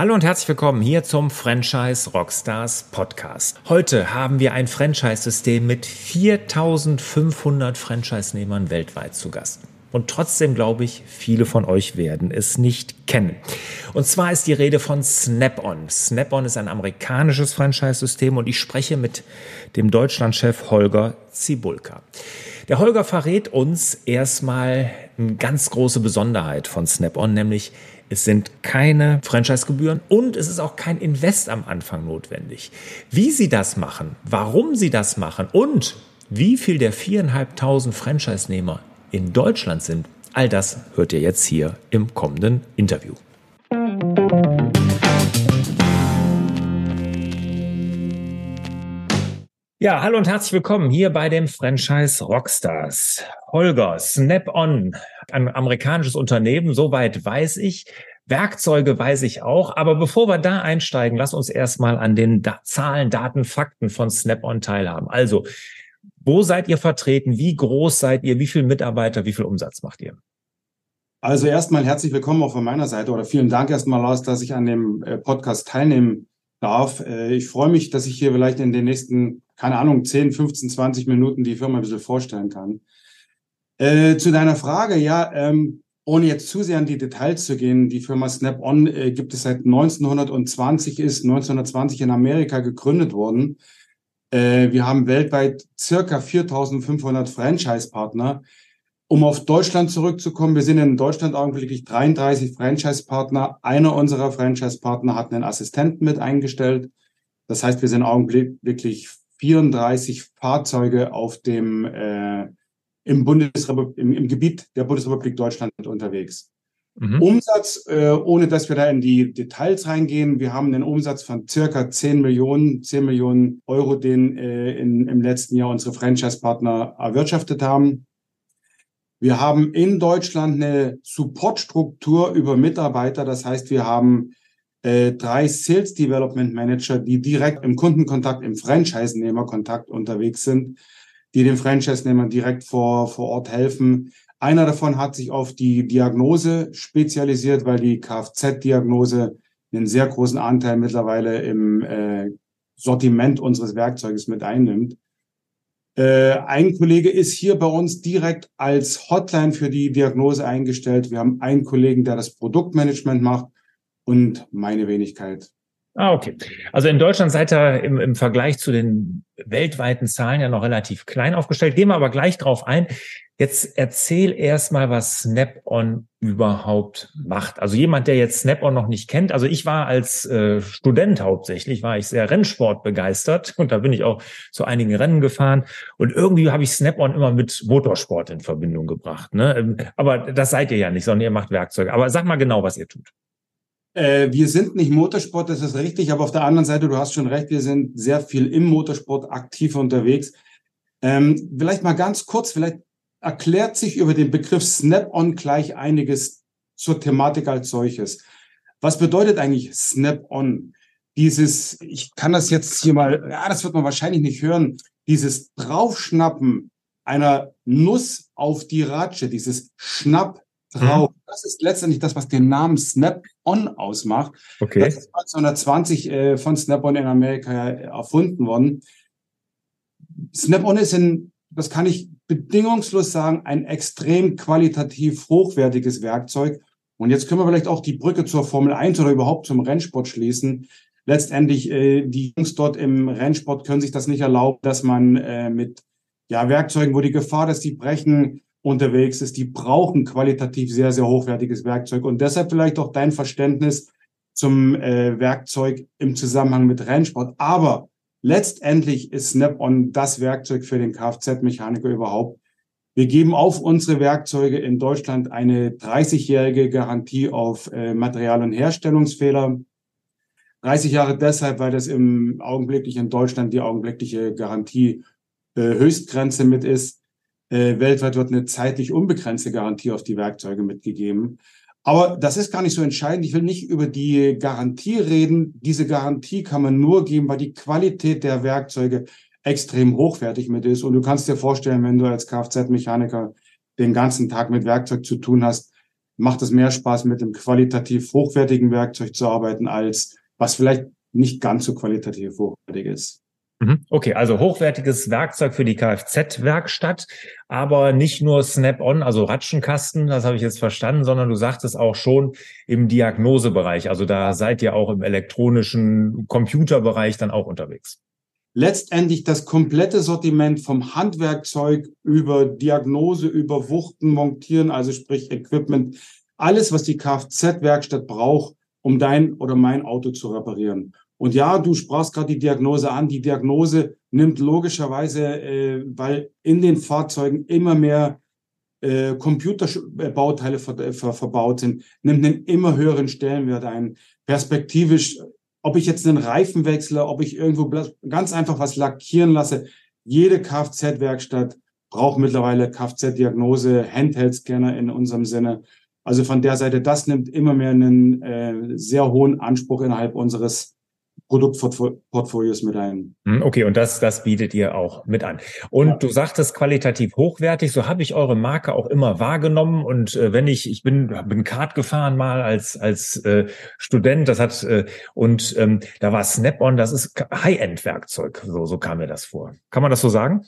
Hallo und herzlich willkommen hier zum Franchise Rockstars Podcast. Heute haben wir ein Franchise-System mit 4500 Franchise-Nehmern weltweit zu Gast. Und trotzdem glaube ich, viele von euch werden es nicht kennen. Und zwar ist die Rede von Snap-on. Snap-on ist ein amerikanisches Franchise-System und ich spreche mit dem Deutschlandchef Holger Zibulka. Der Holger verrät uns erstmal eine ganz große Besonderheit von Snap-on, nämlich es sind keine Franchise-Gebühren und es ist auch kein Invest am Anfang notwendig. Wie Sie das machen, warum Sie das machen und wie viel der viereinhalbtausend Franchise-Nehmer in Deutschland sind, all das hört ihr jetzt hier im kommenden Interview. Ja, hallo und herzlich willkommen hier bei dem Franchise Rockstars. Holger, Snap-on, ein amerikanisches Unternehmen, soweit weiß ich. Werkzeuge weiß ich auch. Aber bevor wir da einsteigen, lass uns erstmal an den da Zahlen, Daten, Fakten von Snap-on teilhaben. Also, wo seid ihr vertreten? Wie groß seid ihr? Wie viele Mitarbeiter? Wie viel Umsatz macht ihr? Also erstmal herzlich willkommen auch von meiner Seite oder vielen Dank erstmal, Lars, dass ich an dem äh, Podcast teilnehmen darf. Äh, ich freue mich, dass ich hier vielleicht in den nächsten, keine Ahnung, 10, 15, 20 Minuten die Firma ein bisschen vorstellen kann. Äh, zu deiner Frage, ja, ähm, ohne jetzt zu sehr in die Details zu gehen, die Firma Snap-on äh, gibt es seit 1920, ist 1920 in Amerika gegründet worden. Äh, wir haben weltweit circa 4500 Franchise-Partner. Um auf Deutschland zurückzukommen, wir sind in Deutschland augenblicklich 33 Franchise-Partner. Einer unserer Franchise-Partner hat einen Assistenten mit eingestellt. Das heißt, wir sind augenblicklich 34 Fahrzeuge auf dem äh, im, Bundesrepublik, im, im Gebiet der Bundesrepublik Deutschland unterwegs. Mhm. Umsatz, äh, ohne dass wir da in die Details reingehen, wir haben einen Umsatz von circa 10 Millionen, 10 Millionen Euro, den äh, in, im letzten Jahr unsere Franchise-Partner erwirtschaftet haben. Wir haben in Deutschland eine Supportstruktur über Mitarbeiter. Das heißt, wir haben äh, drei Sales Development Manager, die direkt im Kundenkontakt, im Franchise-Nehmer-Kontakt unterwegs sind, die den Franchise-Nehmern direkt vor, vor Ort helfen. Einer davon hat sich auf die Diagnose spezialisiert, weil die Kfz-Diagnose einen sehr großen Anteil mittlerweile im äh, Sortiment unseres Werkzeuges mit einnimmt. Äh, ein Kollege ist hier bei uns direkt als Hotline für die Diagnose eingestellt. Wir haben einen Kollegen, der das Produktmanagement macht und meine Wenigkeit. Ah, okay. Also in Deutschland seid ihr im, im Vergleich zu den weltweiten Zahlen ja noch relativ klein aufgestellt. Gehen wir aber gleich drauf ein. Jetzt erzähl erstmal, was Snap-on überhaupt macht. Also jemand, der jetzt Snap-on noch nicht kennt. Also ich war als äh, Student hauptsächlich, war ich sehr Rennsport begeistert und da bin ich auch zu einigen Rennen gefahren. Und irgendwie habe ich Snap-on immer mit Motorsport in Verbindung gebracht. Ne? Ähm, aber das seid ihr ja nicht, sondern ihr macht Werkzeuge. Aber sag mal genau, was ihr tut. Äh, wir sind nicht Motorsport, das ist richtig, aber auf der anderen Seite, du hast schon recht, wir sind sehr viel im Motorsport aktiv unterwegs. Ähm, vielleicht mal ganz kurz, vielleicht erklärt sich über den Begriff Snap-on gleich einiges zur Thematik als solches. Was bedeutet eigentlich Snap-on? Dieses, ich kann das jetzt hier mal, ja, das wird man wahrscheinlich nicht hören, dieses Draufschnappen einer Nuss auf die Ratsche, dieses Schnapp drauf. Mhm. Das ist letztendlich das, was den Namen Snap-on ausmacht. Okay. Das ist 1920 äh, von Snap-on in Amerika erfunden worden. Snap-on ist in, das kann ich bedingungslos sagen, ein extrem qualitativ hochwertiges Werkzeug. Und jetzt können wir vielleicht auch die Brücke zur Formel 1 oder überhaupt zum Rennsport schließen. Letztendlich, äh, die Jungs dort im Rennsport können sich das nicht erlauben, dass man äh, mit ja, Werkzeugen, wo die Gefahr, dass die brechen, unterwegs ist. Die brauchen qualitativ sehr, sehr hochwertiges Werkzeug. Und deshalb vielleicht auch dein Verständnis zum äh, Werkzeug im Zusammenhang mit Rennsport. Aber Letztendlich ist Snap-on das Werkzeug für den Kfz-Mechaniker überhaupt. Wir geben auf unsere Werkzeuge in Deutschland eine 30-jährige Garantie auf äh, Material- und Herstellungsfehler. 30 Jahre deshalb, weil das im augenblicklich in Deutschland die augenblickliche Garantie äh, Höchstgrenze mit ist. Äh, weltweit wird eine zeitlich unbegrenzte Garantie auf die Werkzeuge mitgegeben. Aber das ist gar nicht so entscheidend. Ich will nicht über die Garantie reden. Diese Garantie kann man nur geben, weil die Qualität der Werkzeuge extrem hochwertig mit ist. Und du kannst dir vorstellen, wenn du als Kfz-Mechaniker den ganzen Tag mit Werkzeug zu tun hast, macht es mehr Spaß, mit einem qualitativ hochwertigen Werkzeug zu arbeiten, als was vielleicht nicht ganz so qualitativ hochwertig ist. Mhm. Okay, also hochwertiges Werkzeug für die Kfz-Werkstatt, aber nicht nur Snap-on, also Ratschenkasten, das habe ich jetzt verstanden, sondern du sagtest auch schon im Diagnosebereich. Also da seid ihr auch im elektronischen Computerbereich dann auch unterwegs. Letztendlich das komplette Sortiment vom Handwerkzeug über Diagnose, über Wuchten, Montieren, also sprich Equipment, alles, was die Kfz-Werkstatt braucht, um dein oder mein Auto zu reparieren. Und ja, du sprachst gerade die Diagnose an. Die Diagnose nimmt logischerweise, äh, weil in den Fahrzeugen immer mehr äh, Computerbauteile ver ver verbaut sind, nimmt einen immer höheren Stellenwert ein. Perspektivisch, ob ich jetzt einen Reifen wechsle, ob ich irgendwo ganz einfach was lackieren lasse. Jede Kfz-Werkstatt braucht mittlerweile Kfz-Diagnose, Handheld-Scanner in unserem Sinne. Also von der Seite, das nimmt immer mehr einen äh, sehr hohen Anspruch innerhalb unseres Produktportfolios mit ein. Hm, okay, und das, das bietet ihr auch mit an. Und ja. du sagtest qualitativ hochwertig, so habe ich eure Marke auch immer wahrgenommen. Und äh, wenn ich, ich bin, bin Kart gefahren mal als, als äh, Student, das hat, äh, und ähm, da war Snap-on, das ist High-End-Werkzeug, so, so kam mir das vor. Kann man das so sagen?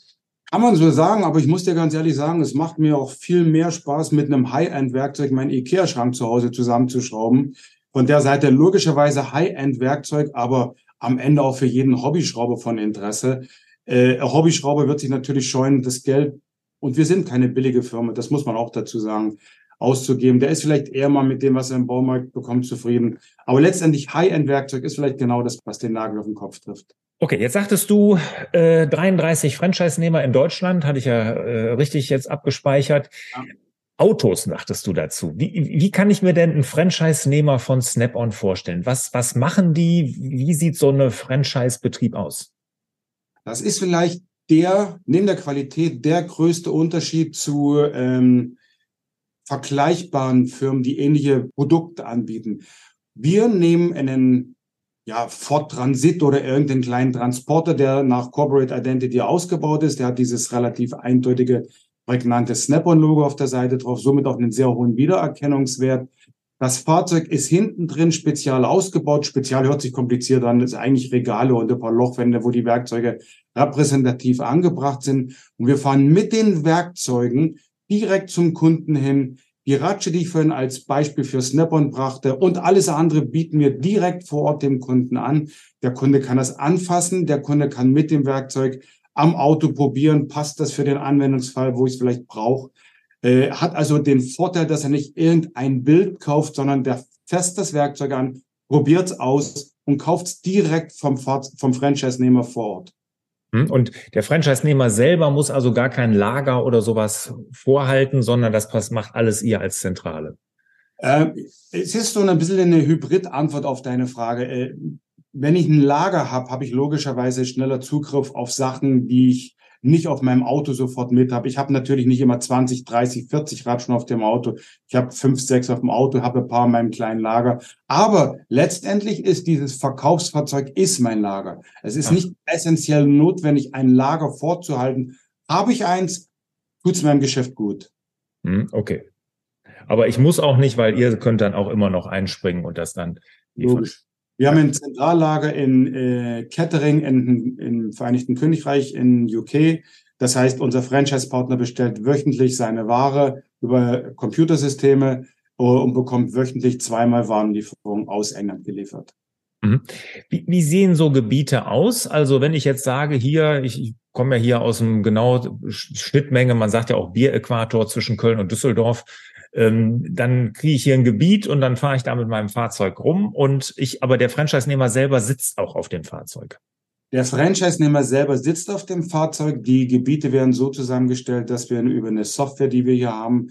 Kann man so sagen, aber ich muss dir ganz ehrlich sagen, es macht mir auch viel mehr Spaß, mit einem High-End-Werkzeug meinen IKEA-Schrank zu Hause zusammenzuschrauben, von der Seite logischerweise High-End-Werkzeug, aber am Ende auch für jeden Hobbyschrauber von Interesse. Äh, Hobbyschrauber wird sich natürlich scheuen, das Geld, und wir sind keine billige Firma, das muss man auch dazu sagen, auszugeben. Der ist vielleicht eher mal mit dem, was er im Baumarkt bekommt, zufrieden. Aber letztendlich High-End-Werkzeug ist vielleicht genau das, was den Nagel auf den Kopf trifft. Okay, jetzt sagtest du äh, 33 Franchise-Nehmer in Deutschland, hatte ich ja äh, richtig jetzt abgespeichert. Ja. Autos, dachtest du dazu. Wie, wie kann ich mir denn einen Franchise-Nehmer von Snap-on vorstellen? Was, was machen die? Wie sieht so eine Franchise-Betrieb aus? Das ist vielleicht der, neben der Qualität, der größte Unterschied zu ähm, vergleichbaren Firmen, die ähnliche Produkte anbieten. Wir nehmen einen ja, Ford Transit oder irgendeinen kleinen Transporter, der nach Corporate Identity ausgebaut ist. Der hat dieses relativ eindeutige prägnante Snap-on-Logo auf der Seite drauf, somit auch einen sehr hohen Wiedererkennungswert. Das Fahrzeug ist hinten drin spezial ausgebaut. Spezial hört sich kompliziert an. Das ist eigentlich Regale und ein paar Lochwände, wo die Werkzeuge repräsentativ angebracht sind. Und wir fahren mit den Werkzeugen direkt zum Kunden hin. Die Ratsche, die ich vorhin als Beispiel für Snap-on brachte und alles andere bieten wir direkt vor Ort dem Kunden an. Der Kunde kann das anfassen. Der Kunde kann mit dem Werkzeug am Auto probieren, passt das für den Anwendungsfall, wo ich es vielleicht brauche. Äh, hat also den Vorteil, dass er nicht irgendein Bild kauft, sondern der fässt das Werkzeug an, probiert es aus und kauft es direkt vom, vom Franchise-Nehmer vor Ort. Hm, und der Franchise-Nehmer selber muss also gar kein Lager oder sowas vorhalten, sondern das macht alles ihr als Zentrale. Ähm, es ist so ein bisschen eine Hybrid-Antwort auf deine Frage. Wenn ich ein Lager habe, habe ich logischerweise schneller Zugriff auf Sachen, die ich nicht auf meinem Auto sofort mit habe. Ich habe natürlich nicht immer 20, 30, 40 Ratschen auf dem Auto. Ich habe fünf, sechs auf dem Auto, habe ein paar in meinem kleinen Lager. Aber letztendlich ist dieses Verkaufsfahrzeug ist mein Lager. Es ist nicht essentiell notwendig, ein Lager vorzuhalten. Habe ich eins, tut es meinem Geschäft gut. Hm, okay. Aber ich muss auch nicht, weil ihr könnt dann auch immer noch einspringen und das dann. Logisch. Wir haben ein Zentrallager in äh, Kettering in, im Vereinigten Königreich in UK. Das heißt, unser Franchise-Partner bestellt wöchentlich seine Ware über Computersysteme äh, und bekommt wöchentlich zweimal Warenlieferungen aus England geliefert. Mhm. Wie, wie sehen so Gebiete aus? Also wenn ich jetzt sage, hier, ich, ich komme ja hier aus einem genau Schnittmenge, man sagt ja auch Bieräquator zwischen Köln und Düsseldorf ähm, dann kriege ich hier ein Gebiet und dann fahre ich da mit meinem Fahrzeug rum und ich, aber der Franchise-Nehmer selber sitzt auch auf dem Fahrzeug. Der Franchise-Nehmer selber sitzt auf dem Fahrzeug. Die Gebiete werden so zusammengestellt, dass wir über eine Software, die wir hier haben,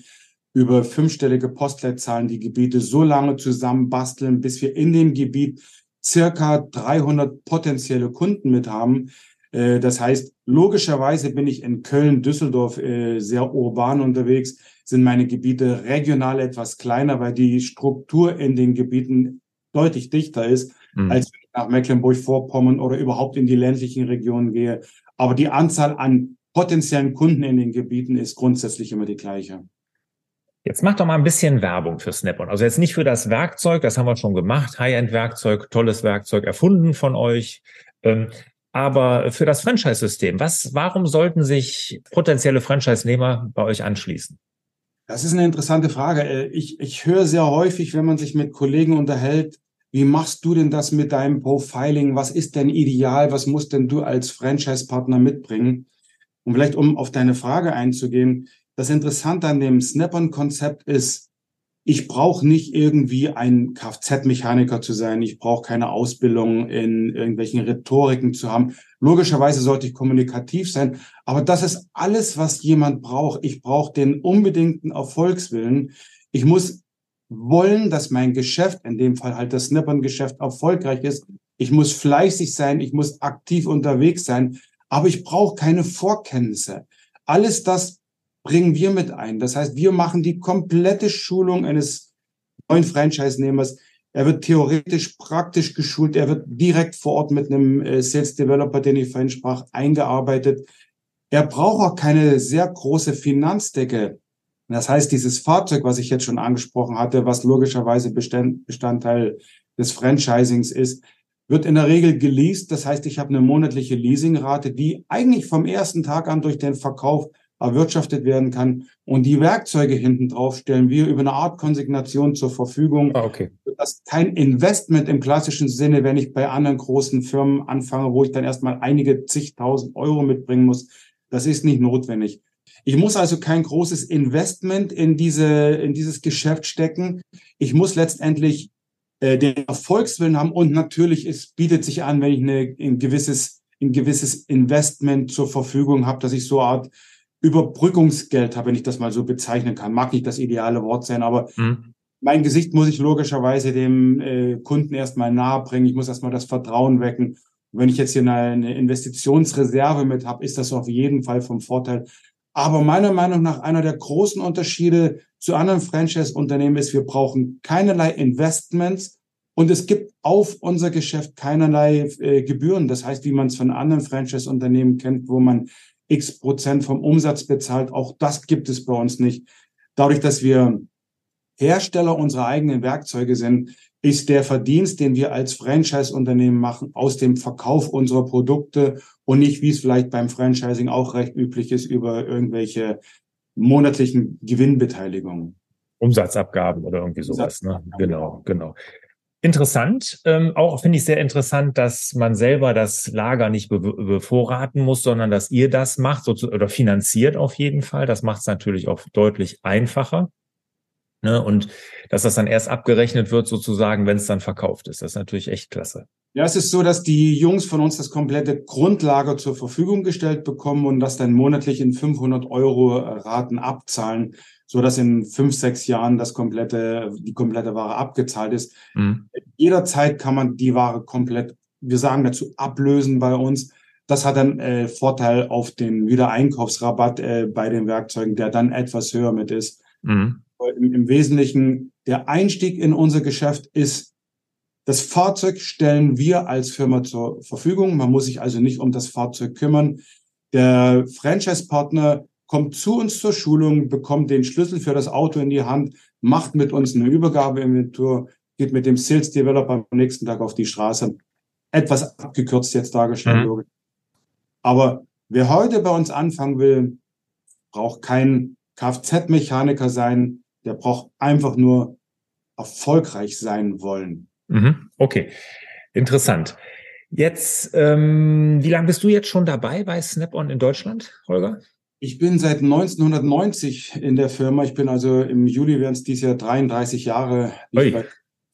über fünfstellige Postleitzahlen die Gebiete so lange zusammenbasteln, bis wir in dem Gebiet circa 300 potenzielle Kunden mit haben. Äh, das heißt, logischerweise bin ich in Köln, Düsseldorf äh, sehr urban unterwegs sind meine Gebiete regional etwas kleiner, weil die Struktur in den Gebieten deutlich dichter ist, mhm. als wenn ich nach Mecklenburg-Vorpommern oder überhaupt in die ländlichen Regionen gehe. Aber die Anzahl an potenziellen Kunden in den Gebieten ist grundsätzlich immer die gleiche. Jetzt mach doch mal ein bisschen Werbung für Snap-on. Also jetzt nicht für das Werkzeug, das haben wir schon gemacht. High-End-Werkzeug, tolles Werkzeug, erfunden von euch. Ähm, aber für das Franchise-System, was, warum sollten sich potenzielle Franchise-Nehmer bei euch anschließen? Das ist eine interessante Frage. Äh, ich, ich höre sehr häufig, wenn man sich mit Kollegen unterhält, wie machst du denn das mit deinem Profiling? Was ist denn ideal? Was musst denn du als Franchise-Partner mitbringen? Und vielleicht, um auf deine Frage einzugehen, das Interessante an dem Snap-on-Konzept ist, ich brauche nicht irgendwie ein Kfz-Mechaniker zu sein. Ich brauche keine Ausbildung in irgendwelchen Rhetoriken zu haben. Logischerweise sollte ich kommunikativ sein. Aber das ist alles, was jemand braucht. Ich brauche den unbedingten Erfolgswillen. Ich muss wollen, dass mein Geschäft, in dem Fall halt das Snap-on-Geschäft, erfolgreich ist. Ich muss fleißig sein. Ich muss aktiv unterwegs sein. Aber ich brauche keine Vorkenntnisse. Alles das bringen wir mit ein. Das heißt, wir machen die komplette Schulung eines neuen Franchise-Nehmers. Er wird theoretisch praktisch geschult. Er wird direkt vor Ort mit einem äh, Sales Developer, den ich vorhin sprach, eingearbeitet. Er braucht auch keine sehr große Finanzdecke. Das heißt, dieses Fahrzeug, was ich jetzt schon angesprochen hatte, was logischerweise Bestandteil des Franchisings ist, wird in der Regel geleast. Das heißt, ich habe eine monatliche Leasingrate, die eigentlich vom ersten Tag an durch den Verkauf erwirtschaftet werden kann. Und die Werkzeuge hinten drauf stellen wir über eine Art Konsignation zur Verfügung. Ah, okay. Das ist kein Investment im klassischen Sinne, wenn ich bei anderen großen Firmen anfange, wo ich dann erstmal einige zigtausend Euro mitbringen muss. Das ist nicht notwendig. Ich muss also kein großes Investment in diese, in dieses Geschäft stecken. Ich muss letztendlich äh, den Erfolgswillen haben und natürlich es bietet sich an, wenn ich eine, ein gewisses, ein gewisses Investment zur Verfügung habe, dass ich so eine Art Überbrückungsgeld habe, wenn ich das mal so bezeichnen kann. Mag nicht das ideale Wort sein, aber mhm. mein Gesicht muss ich logischerweise dem äh, Kunden erstmal nahebringen. Ich muss erstmal das Vertrauen wecken. Und wenn ich jetzt hier eine, Investitionsreserve mit habe, ist das auf jeden Fall vom Vorteil. Aber meiner Meinung nach einer der großen Unterschiede zu anderen Franchise-Unternehmen ist, wir brauchen keinerlei Investments und es gibt auf unser Geschäft keinerlei äh, Gebühren. Das heißt, wie man es von anderen Franchise-Unternehmen kennt, wo man x Prozent vom Umsatz bezahlt. Auch das gibt es bei uns nicht. Dadurch, dass wir Hersteller unserer eigenen Werkzeuge sind, ist der Verdienst, den wir als Franchise-Unternehmen machen, aus dem Verkauf unserer Produkte und nicht, wie es vielleicht beim Franchising auch recht üblich ist, über irgendwelche monatlichen Gewinnbeteiligungen. Umsatzabgaben oder irgendwie sowas. Ne? Genau, genau. Interessant. Ähm, auch finde ich sehr interessant, dass man selber das Lager nicht be bevorraten muss, sondern dass ihr das macht so zu, oder finanziert auf jeden Fall. Das macht es natürlich auch deutlich einfacher. Ne? Und dass das dann erst abgerechnet wird, sozusagen, wenn es dann verkauft ist. Das ist natürlich echt klasse. Ja, es ist so, dass die Jungs von uns das komplette Grundlager zur Verfügung gestellt bekommen und das dann monatlich in 500 Euro Raten abzahlen so dass in fünf, sechs Jahren das komplette, die komplette Ware abgezahlt ist. Mhm. Jederzeit kann man die Ware komplett, wir sagen dazu, ablösen bei uns. Das hat dann äh, Vorteil auf den Wiedereinkaufsrabatt äh, bei den Werkzeugen, der dann etwas höher mit ist. Mhm. Im, Im Wesentlichen, der Einstieg in unser Geschäft ist, das Fahrzeug stellen wir als Firma zur Verfügung. Man muss sich also nicht um das Fahrzeug kümmern. Der Franchise-Partner kommt zu uns zur Schulung, bekommt den Schlüssel für das Auto in die Hand, macht mit uns eine Übergabeinventur, geht mit dem Sales Developer am nächsten Tag auf die Straße. Etwas abgekürzt jetzt dargestellt. Mhm. Aber wer heute bei uns anfangen will, braucht kein Kfz-Mechaniker sein, der braucht einfach nur erfolgreich sein wollen. Mhm. Okay, interessant. Jetzt, ähm, wie lange bist du jetzt schon dabei bei Snap-on in Deutschland, Holger? Ich bin seit 1990 in der Firma. Ich bin also im Juli werden es dieses Jahr 33 Jahre.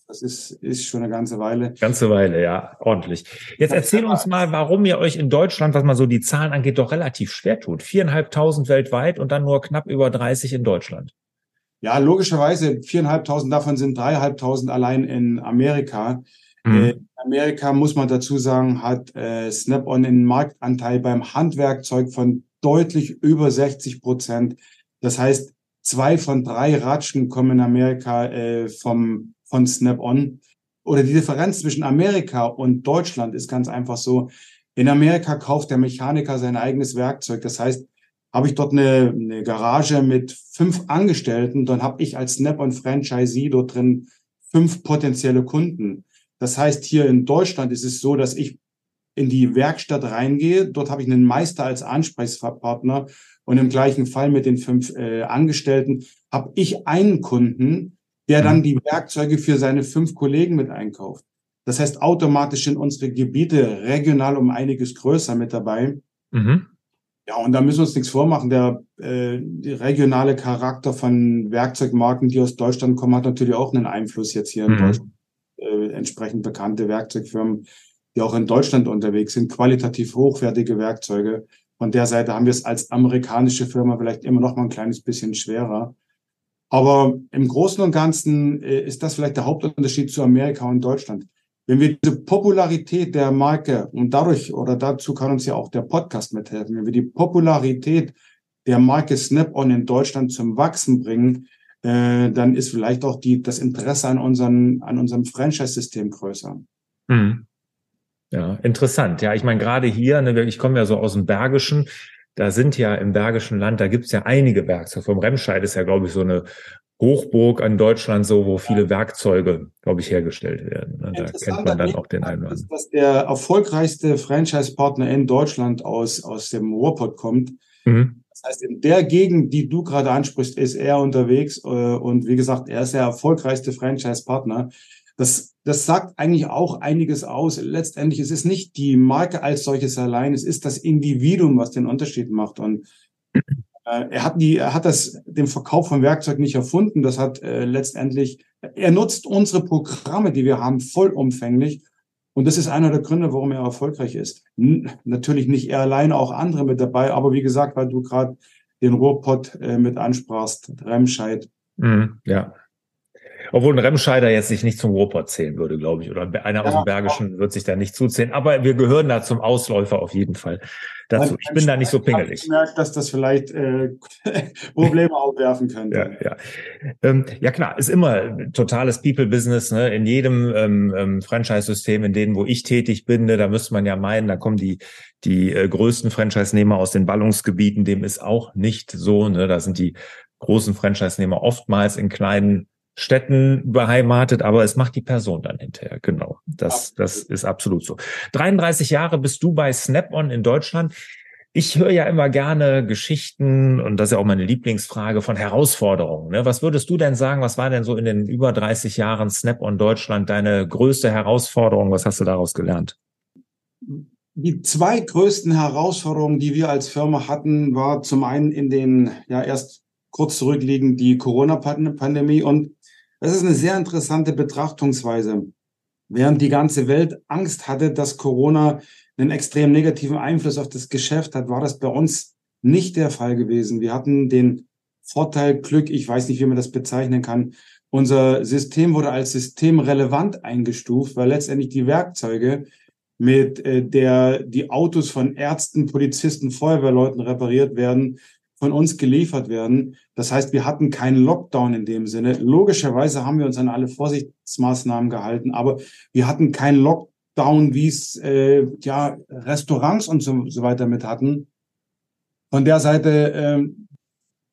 Das ist, ist schon eine ganze Weile. Ganze Weile, ja, ordentlich. Jetzt erzähl uns mal, warum ihr euch in Deutschland, was mal so die Zahlen angeht, doch relativ schwer tut. Viereinhalbtausend weltweit und dann nur knapp über 30 in Deutschland. Ja, logischerweise viereinhalbtausend davon sind dreieinhalbtausend allein in Amerika. Mhm. Äh, Amerika, muss man dazu sagen, hat äh, Snap-on einen Marktanteil beim Handwerkzeug von deutlich über 60 Prozent. Das heißt, zwei von drei Ratschen kommen in Amerika äh, vom, von Snap-on. Oder die Differenz zwischen Amerika und Deutschland ist ganz einfach so. In Amerika kauft der Mechaniker sein eigenes Werkzeug. Das heißt, habe ich dort eine, eine Garage mit fünf Angestellten, dann habe ich als Snap-on Franchisee dort drin fünf potenzielle Kunden. Das heißt, hier in Deutschland ist es so, dass ich in die Werkstatt reingehe. Dort habe ich einen Meister als Ansprechpartner und im gleichen Fall mit den fünf äh, Angestellten habe ich einen Kunden, der dann mhm. die Werkzeuge für seine fünf Kollegen mit einkauft. Das heißt, automatisch sind unsere Gebiete regional um einiges größer mit dabei. Mhm. Ja, und da müssen wir uns nichts vormachen. Der, äh, regionale Charakter von Werkzeugmarken, die aus Deutschland kommen, hat natürlich auch einen Einfluss jetzt hier in mhm. Deutschland. Äh, entsprechend bekannte Werkzeugfirmen, die auch in Deutschland unterwegs sind, qualitativ hochwertige Werkzeuge. Von der Seite haben wir es als amerikanische Firma vielleicht immer noch mal ein kleines bisschen schwerer. Aber im Großen und Ganzen äh, ist das vielleicht der Hauptunterschied zu Amerika und Deutschland. Wenn wir diese Popularität der Marke und dadurch oder dazu kann uns ja auch der Podcast mithelfen, wenn wir die Popularität der Marke Snap-on in Deutschland zum Wachsen bringen, äh, dann ist vielleicht auch die, das Interesse an, unseren, an unserem Franchise-System größer. Mhm. Ja, interessant. Ja, ich meine, gerade hier, ne, ich komme ja so aus dem Bergischen, da sind ja im Bergischen Land, da gibt's ja einige Werkzeuge. Vom Remscheid ist ja, glaube ich, so eine Hochburg an Deutschland, so wo viele Werkzeuge, glaube ich, hergestellt werden. Da kennt man dann auch den einen oder anderen. Dass der erfolgreichste Franchise-Partner in Deutschland aus, aus dem Ruhrpott kommt. Mhm. Das heißt, in der Gegend, die du gerade ansprichst, ist er unterwegs. Äh, und wie gesagt, er ist der erfolgreichste Franchise-Partner. Das, das sagt eigentlich auch einiges aus. Letztendlich es ist es nicht die Marke als solches allein, es ist das Individuum, was den Unterschied macht. Und äh, er hat die, er hat das, den Verkauf von Werkzeug nicht erfunden. Das hat äh, letztendlich, er nutzt unsere Programme, die wir haben, vollumfänglich. Und das ist einer der Gründe, warum er erfolgreich ist. N natürlich nicht er allein, auch andere mit dabei. Aber wie gesagt, weil du gerade den Ruhrpott äh, mit ansprachst, Remscheid. Mm, ja. Obwohl ein Remscheider jetzt sich nicht zum Ruhrpott zählen würde, glaube ich. Oder einer aus dem Bergischen wird sich da nicht zuzählen. Aber wir gehören da zum Ausläufer auf jeden Fall dazu. Ich bin da nicht so pingelig. Ich merke, dass das vielleicht äh, Probleme aufwerfen könnte. Ja, ja. Ähm, ja klar, ist immer totales People-Business. Ne? In jedem ähm, ähm, Franchise-System, in denen, wo ich tätig bin, ne, da müsste man ja meinen, da kommen die die äh, größten Franchise-Nehmer aus den Ballungsgebieten. Dem ist auch nicht so. Ne? Da sind die großen Franchise-Nehmer oftmals in kleinen Städten beheimatet, aber es macht die Person dann hinterher. Genau. Das, das ist absolut so. 33 Jahre bist du bei Snap-on in Deutschland. Ich höre ja immer gerne Geschichten und das ist ja auch meine Lieblingsfrage von Herausforderungen. Ne? Was würdest du denn sagen, was war denn so in den über 30 Jahren Snap-on Deutschland deine größte Herausforderung? Was hast du daraus gelernt? Die zwei größten Herausforderungen, die wir als Firma hatten, war zum einen in den, ja, erst kurz zurückliegend die Corona-Pandemie und das ist eine sehr interessante Betrachtungsweise. Während die ganze Welt Angst hatte, dass Corona einen extrem negativen Einfluss auf das Geschäft hat, war das bei uns nicht der Fall gewesen. Wir hatten den Vorteil, Glück, ich weiß nicht, wie man das bezeichnen kann. Unser System wurde als systemrelevant eingestuft, weil letztendlich die Werkzeuge, mit äh, der die Autos von Ärzten, Polizisten, Feuerwehrleuten repariert werden, von uns geliefert werden. Das heißt, wir hatten keinen Lockdown in dem Sinne. Logischerweise haben wir uns an alle Vorsichtsmaßnahmen gehalten, aber wir hatten keinen Lockdown, wie es äh, ja Restaurants und so, so weiter mit hatten. Von der Seite äh,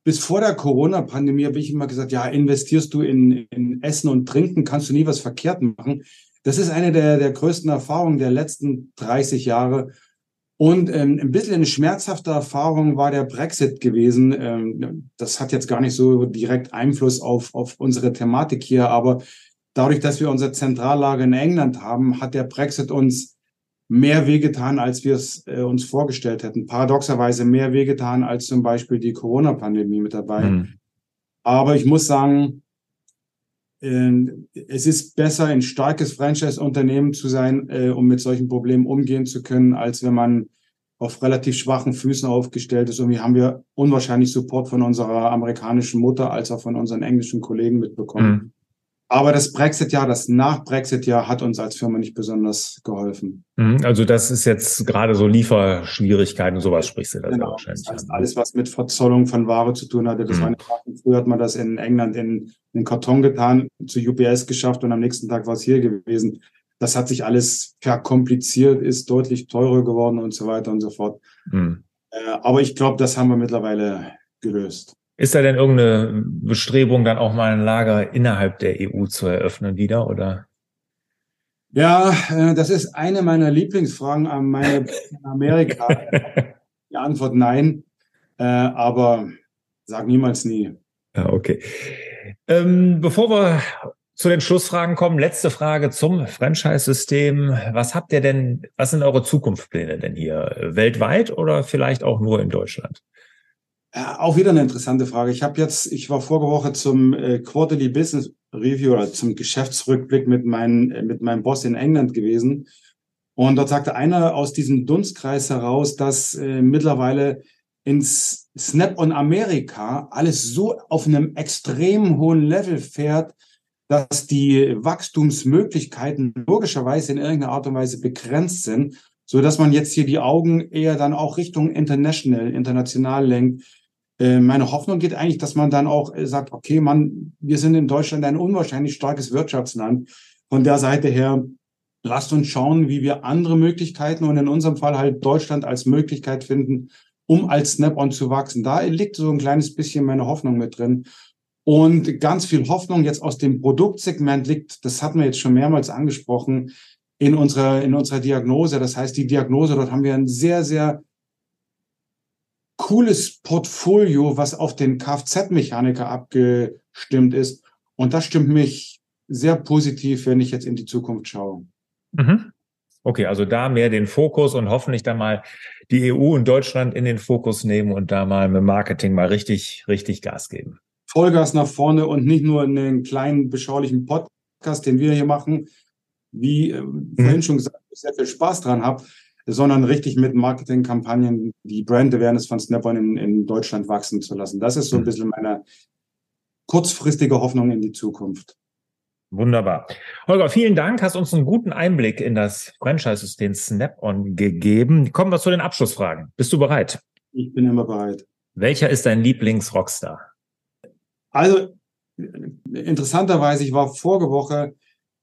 bis vor der Corona-Pandemie habe ich immer gesagt, ja, investierst du in, in Essen und Trinken, kannst du nie was verkehrt machen. Das ist eine der, der größten Erfahrungen der letzten 30 Jahre. Und ähm, ein bisschen eine schmerzhafte Erfahrung war der Brexit gewesen. Ähm, das hat jetzt gar nicht so direkt Einfluss auf, auf unsere Thematik hier, aber dadurch, dass wir unsere Zentrallager in England haben, hat der Brexit uns mehr wehgetan, als wir es äh, uns vorgestellt hätten. Paradoxerweise mehr wehgetan als zum Beispiel die Corona-Pandemie mit dabei. Mhm. Aber ich muss sagen, es ist besser, ein starkes Franchise-Unternehmen zu sein, äh, um mit solchen Problemen umgehen zu können, als wenn man auf relativ schwachen Füßen aufgestellt ist. Hier haben wir unwahrscheinlich Support von unserer amerikanischen Mutter als auch von unseren englischen Kollegen mitbekommen. Aber das Brexit-Jahr, das Nach-Brexit-Jahr hat uns als Firma nicht besonders geholfen. Mhm, also das ist jetzt gerade so Lieferschwierigkeiten und sowas sprichst du da genau. wahrscheinlich. Das heißt, alles, was mit Verzollung von Ware zu tun hatte, das mhm. war eine, früher hat man das in England in, in den Karton getan, zu UPS geschafft und am nächsten Tag war es hier gewesen. Das hat sich alles verkompliziert, ist deutlich teurer geworden und so weiter und so fort. Mhm. Äh, aber ich glaube, das haben wir mittlerweile gelöst. Ist da denn irgendeine Bestrebung, dann auch mal ein Lager innerhalb der EU zu eröffnen wieder, oder? Ja, äh, das ist eine meiner Lieblingsfragen an meine Amerika. Die Antwort nein, äh, aber sag niemals nie. Ja, okay. Ähm, bevor wir zu den Schlussfragen kommen, letzte Frage zum Franchise-System. Was habt ihr denn, was sind eure Zukunftspläne denn hier? Weltweit oder vielleicht auch nur in Deutschland? Ja, auch wieder eine interessante Frage. Ich habe jetzt, ich war vorige Woche zum äh, Quarterly Business Review oder zum Geschäftsrückblick mit, mein, äh, mit meinem Boss in England gewesen. Und dort sagte einer aus diesem Dunstkreis heraus, dass äh, mittlerweile ins Snap-on Amerika alles so auf einem extrem hohen Level fährt, dass die Wachstumsmöglichkeiten logischerweise in irgendeiner Art und Weise begrenzt sind, so dass man jetzt hier die Augen eher dann auch Richtung international, international lenkt äh, meine Hoffnung geht eigentlich, dass man dann auch äh, sagt, okay, man, wir sind in Deutschland ein unwahrscheinlich starkes Wirtschaftsland. Von der Seite her, lasst uns schauen, wie wir andere Möglichkeiten und in unserem Fall halt Deutschland als Möglichkeit finden, um als Snap-on zu wachsen. Da liegt so ein kleines bisschen meine Hoffnung mit drin. Und ganz viel Hoffnung jetzt aus dem Produktsegment liegt, das hatten wir jetzt schon mehrmals angesprochen, in unserer, in unserer Diagnose. Das heißt, die Diagnose, dort haben wir ein sehr, sehr cooles Portfolio, was auf den Kfz-Mechaniker abgestimmt ist. Und das stimmt mich sehr positiv, wenn ich jetzt in die Zukunft schaue. Mhm. Okay, also da mehr den Fokus und hoffentlich dann mal die EU und Deutschland in den Fokus nehmen und da mal mit Marketing mal richtig, richtig Gas geben. Vollgas nach vorne und nicht nur in den kleinen, beschaulichen Podcast, den wir hier machen, wie äh, mhm. vorhin schon gesagt, ich sehr viel Spaß dran habe, sondern richtig mit Marketingkampagnen die Brand Awareness von Snap-on in, in, Deutschland wachsen zu lassen. Das ist so ein mhm. bisschen meine kurzfristige Hoffnung in die Zukunft. Wunderbar. Holger, vielen Dank. Hast uns einen guten Einblick in das Franchise-System Snap-on gegeben. Kommen wir zu den Abschlussfragen. Bist du bereit? Ich bin immer bereit. Welcher ist dein Lieblings-Rockstar? Also, interessanterweise, ich war vorige Woche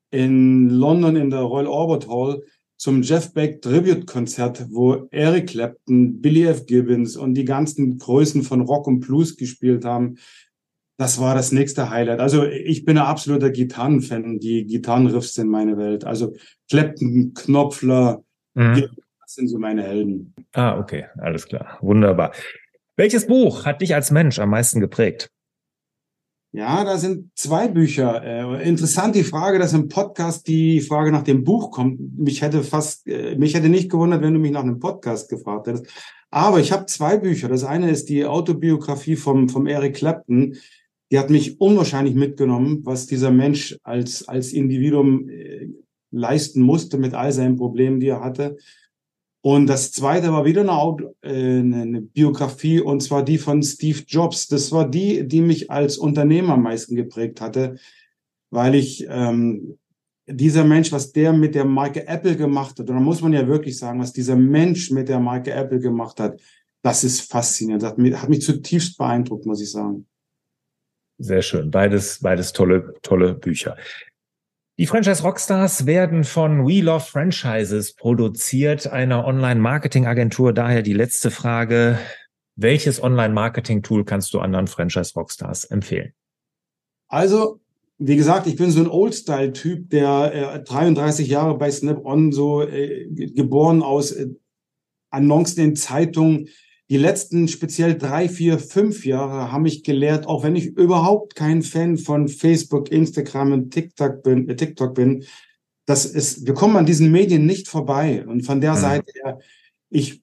in London in der Royal Albert Hall zum Jeff Beck Tribute-Konzert, wo Eric Clapton, Billy F. Gibbons und die ganzen Größen von Rock und Blues gespielt haben. Das war das nächste Highlight. Also ich bin ein absoluter Gitarrenfan. Die Gitarrenriffs sind meine Welt. Also Clapton, Knopfler, mhm. das sind so meine Helden. Ah, okay, alles klar. Wunderbar. Welches Buch hat dich als Mensch am meisten geprägt? Ja, da sind zwei Bücher. Äh, interessant die Frage, dass im Podcast die Frage nach dem Buch kommt. Mich hätte fast, äh, mich hätte nicht gewundert, wenn du mich nach einem Podcast gefragt hättest. Aber ich habe zwei Bücher. Das eine ist die Autobiografie vom, vom Eric Clapton. Die hat mich unwahrscheinlich mitgenommen, was dieser Mensch als, als Individuum äh, leisten musste mit all seinen Problemen, die er hatte. Und das zweite war wieder eine, äh, eine, Biografie, und zwar die von Steve Jobs. Das war die, die mich als Unternehmer am meisten geprägt hatte, weil ich ähm, dieser Mensch, was der mit der Marke Apple gemacht hat, und da muss man ja wirklich sagen, was dieser Mensch mit der Marke Apple gemacht hat, das ist faszinierend. Das hat mich, hat mich zutiefst beeindruckt, muss ich sagen. Sehr schön. Beides, beides tolle, tolle Bücher. Die Franchise Rockstars werden von We Love Franchises produziert, einer Online-Marketing-Agentur. Daher die letzte Frage. Welches Online-Marketing-Tool kannst du anderen Franchise Rockstars empfehlen? Also, wie gesagt, ich bin so ein Old-Style-Typ, der äh, 33 Jahre bei Snap-on so äh, geboren aus äh, Annoncen in Zeitungen, die letzten speziell drei, vier, fünf Jahre haben mich gelehrt, auch wenn ich überhaupt kein Fan von Facebook, Instagram und TikTok bin, äh, TikTok bin, das ist, wir kommen an diesen Medien nicht vorbei. Und von der mhm. Seite her, ich,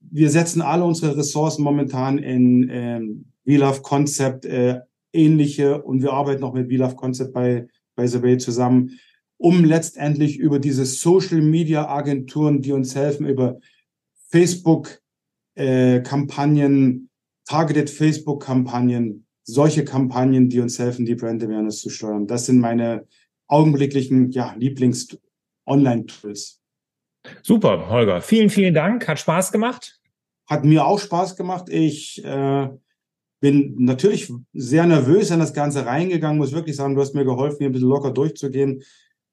wir setzen alle unsere Ressourcen momentan in ähm, WeLove Concept, äh, ähnliche, und wir arbeiten auch mit WeLove Concept bei, bei The zusammen, um letztendlich über diese Social Media Agenturen, die uns helfen, über Facebook, äh, Kampagnen, targeted Facebook-Kampagnen, solche Kampagnen, die uns helfen, die Brand Awareness zu steuern. Das sind meine augenblicklichen ja, Lieblings-Online-Tools. Super, Holger. Vielen, vielen Dank. Hat Spaß gemacht. Hat mir auch Spaß gemacht. Ich äh, bin natürlich sehr nervös an das Ganze reingegangen, muss wirklich sagen, du hast mir geholfen, hier ein bisschen locker durchzugehen.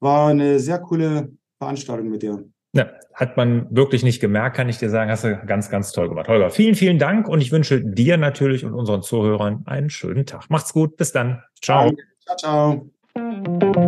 War eine sehr coole Veranstaltung mit dir. Ja, hat man wirklich nicht gemerkt, kann ich dir sagen, hast du ganz, ganz toll gemacht. Holger, vielen, vielen Dank und ich wünsche dir natürlich und unseren Zuhörern einen schönen Tag. Macht's gut, bis dann. Ciao. Ciao, ciao.